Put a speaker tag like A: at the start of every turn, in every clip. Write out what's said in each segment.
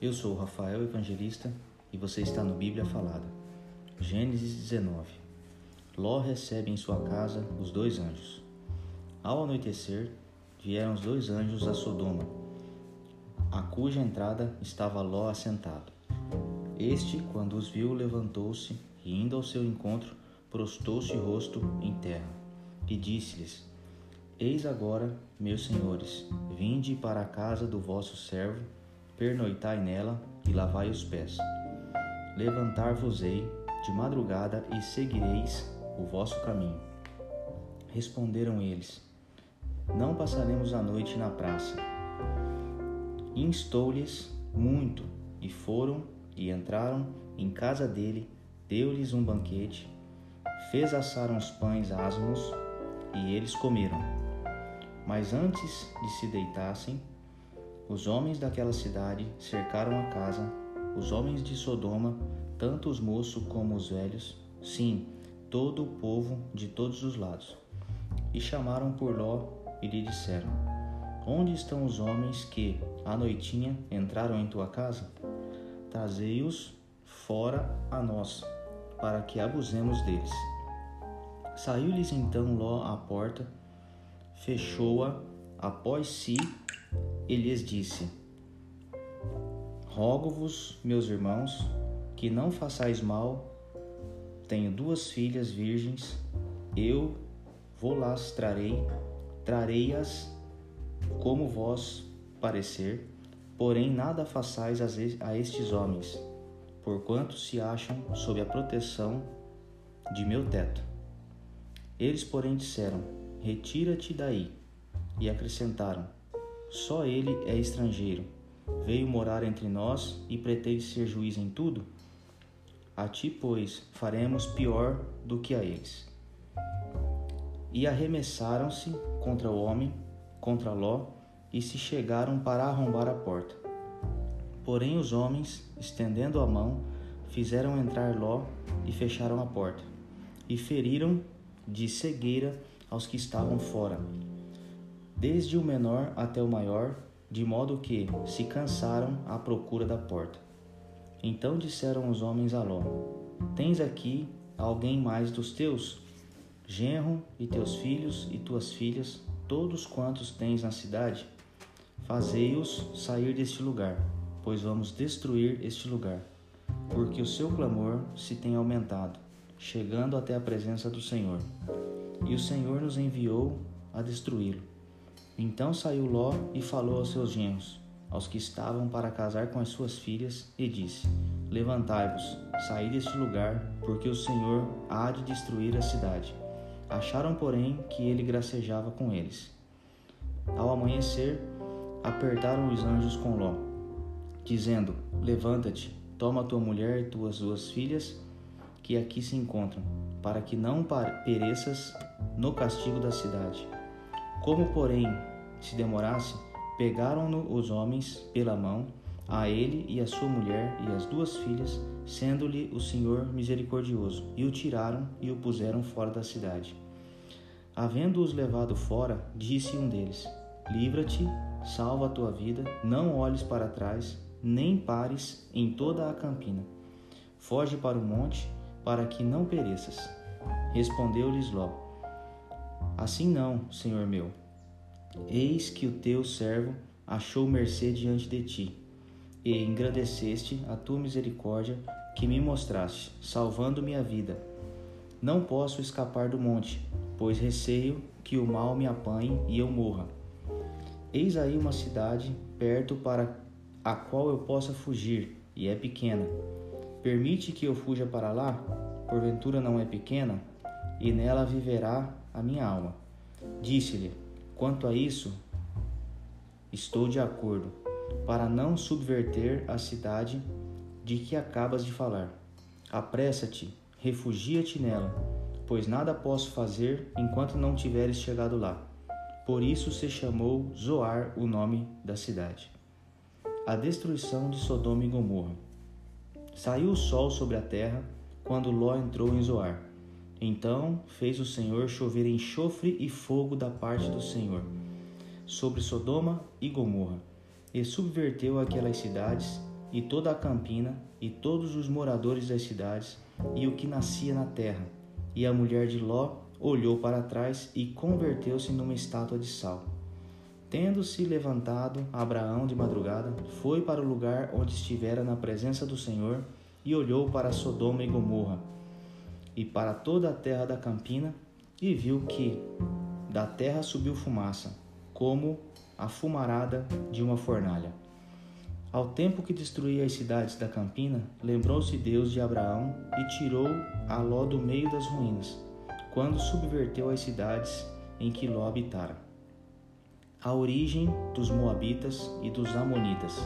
A: Eu sou Rafael Evangelista e você está no Bíblia Falada. Gênesis 19. Ló recebe em sua casa os dois anjos. Ao anoitecer, vieram os dois anjos a Sodoma, a cuja entrada estava Ló assentado. Este, quando os viu, levantou-se e, indo ao seu encontro, prostou-se rosto em terra e disse-lhes: Eis agora, meus senhores, vinde para a casa do vosso servo pernoitai nela e lavai os pés. Levantar-vos-ei de madrugada e seguireis o vosso caminho. Responderam eles: Não passaremos a noite na praça. Instou-lhes muito, e foram e entraram em casa dele, deu-lhes um banquete, fez assar uns pães asmos, e eles comeram. Mas antes de se deitassem, os homens daquela cidade cercaram a casa, os homens de Sodoma, tanto os moços como os velhos, sim, todo o povo de todos os lados. E chamaram por Ló e lhe disseram: Onde estão os homens que, à noitinha, entraram em tua casa? Trazei-os fora a nós, para que abusemos deles. Saiu-lhes então Ló à porta, fechou-a após si e lhes disse: Rogo-vos, meus irmãos, que não façais mal. Tenho duas filhas virgens, eu vou-las trarei, trarei-as como vós parecer, porém nada façais a estes homens, porquanto se acham sob a proteção de meu teto. Eles, porém, disseram: Retira-te daí. E acrescentaram: só ele é estrangeiro. Veio morar entre nós e pretende ser juiz em tudo? A ti, pois, faremos pior do que a eles. E arremessaram-se contra o homem, contra Ló, e se chegaram para arrombar a porta. Porém, os homens, estendendo a mão, fizeram entrar Ló e fecharam a porta, e feriram de cegueira aos que estavam fora desde o menor até o maior, de modo que se cansaram à procura da porta. Então disseram os homens a Ló: Tens aqui alguém mais dos teus? Genro e teus filhos e tuas filhas, todos quantos tens na cidade? Fazei-os sair deste lugar, pois vamos destruir este lugar, porque o seu clamor se tem aumentado, chegando até a presença do Senhor. E o Senhor nos enviou a destruí-lo. Então saiu Ló e falou aos seus genros, aos que estavam para casar com as suas filhas, e disse: Levantai-vos, saí deste lugar, porque o Senhor há de destruir a cidade. Acharam, porém, que ele gracejava com eles. Ao amanhecer, apertaram os anjos com Ló, dizendo: Levanta-te, toma tua mulher e tuas duas filhas, que aqui se encontram, para que não pereças no castigo da cidade. Como, porém, se demorasse, pegaram-no os homens pela mão, a ele e a sua mulher e as duas filhas, sendo-lhe o Senhor misericordioso, e o tiraram e o puseram fora da cidade. Havendo-os levado fora, disse um deles: Livra-te, salva a tua vida, não olhes para trás, nem pares em toda a campina. Foge para o monte, para que não pereças. Respondeu-lhes Ló: Assim não, Senhor meu, Eis que o teu servo achou mercê diante de ti, e engrandeceste a tua misericórdia que me mostraste, salvando minha vida. Não posso escapar do monte, pois receio que o mal me apanhe e eu morra. Eis aí uma cidade perto para a qual eu possa fugir, e é pequena. Permite que eu fuja para lá? Porventura não é pequena? E nela viverá a minha alma. Disse-lhe: Quanto a isso, estou de acordo, para não subverter a cidade de que acabas de falar. Apressa-te, refugia-te nela, pois nada posso fazer enquanto não tiveres chegado lá. Por isso se chamou Zoar o nome da cidade. A destruição de Sodoma e Gomorra. Saiu o sol sobre a terra quando Ló entrou em Zoar. Então fez o Senhor chover enxofre e fogo da parte do Senhor sobre Sodoma e Gomorra, e subverteu aquelas cidades e toda a campina, e todos os moradores das cidades, e o que nascia na terra. E a mulher de Ló olhou para trás e converteu-se numa estátua de sal. Tendo-se levantado, Abraão de madrugada foi para o lugar onde estivera na presença do Senhor e olhou para Sodoma e Gomorra e para toda a terra da campina e viu que da terra subiu fumaça, como a fumarada de uma fornalha. Ao tempo que destruía as cidades da campina, lembrou-se Deus de Abraão e tirou a Ló do meio das ruínas, quando subverteu as cidades em que Ló habitara. A origem dos Moabitas e dos Amonitas.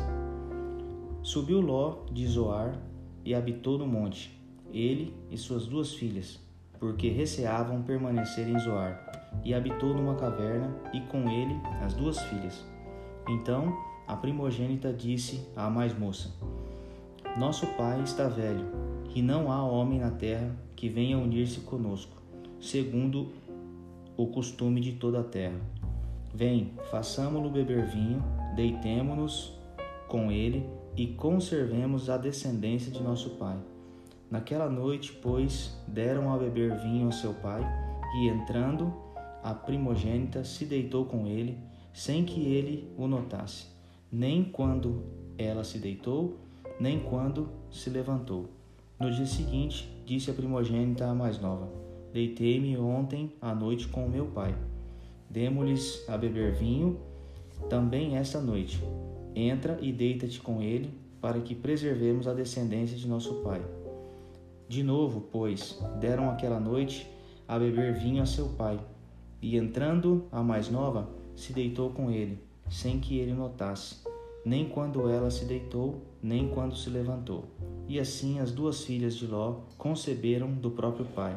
A: Subiu Ló de Zoar e habitou no monte, ele e suas duas filhas, porque receavam permanecer em Zoar, e habitou numa caverna, e com ele as duas filhas. Então a primogênita disse à mais moça: Nosso pai está velho, e não há homem na terra que venha unir-se conosco, segundo o costume de toda a terra. Vem, façamo-lo beber vinho, deitemo-nos com ele e conservemos a descendência de nosso pai. Naquela noite, pois, deram a beber vinho ao seu pai, e entrando, a primogênita se deitou com ele, sem que ele o notasse nem quando ela se deitou, nem quando se levantou. No dia seguinte, disse a primogênita à mais nova: Deitei-me ontem à noite com meu pai. Demo-lhes a beber vinho também esta noite. Entra e deita-te com ele, para que preservemos a descendência de nosso pai. De novo, pois, deram aquela noite a beber vinho a seu pai. E entrando a mais nova, se deitou com ele sem que ele notasse, nem quando ela se deitou, nem quando se levantou. E assim as duas filhas de Ló conceberam do próprio pai.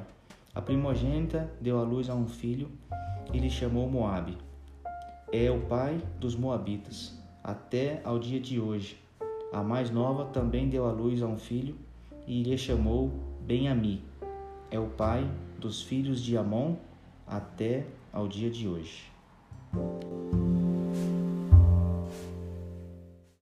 A: A primogênita deu à luz a um filho e lhe chamou Moabe. É o pai dos moabitas, até ao dia de hoje. A mais nova também deu à luz a um filho e lhe chamou Ben-Ami. É o pai dos filhos de Amon até ao dia de hoje.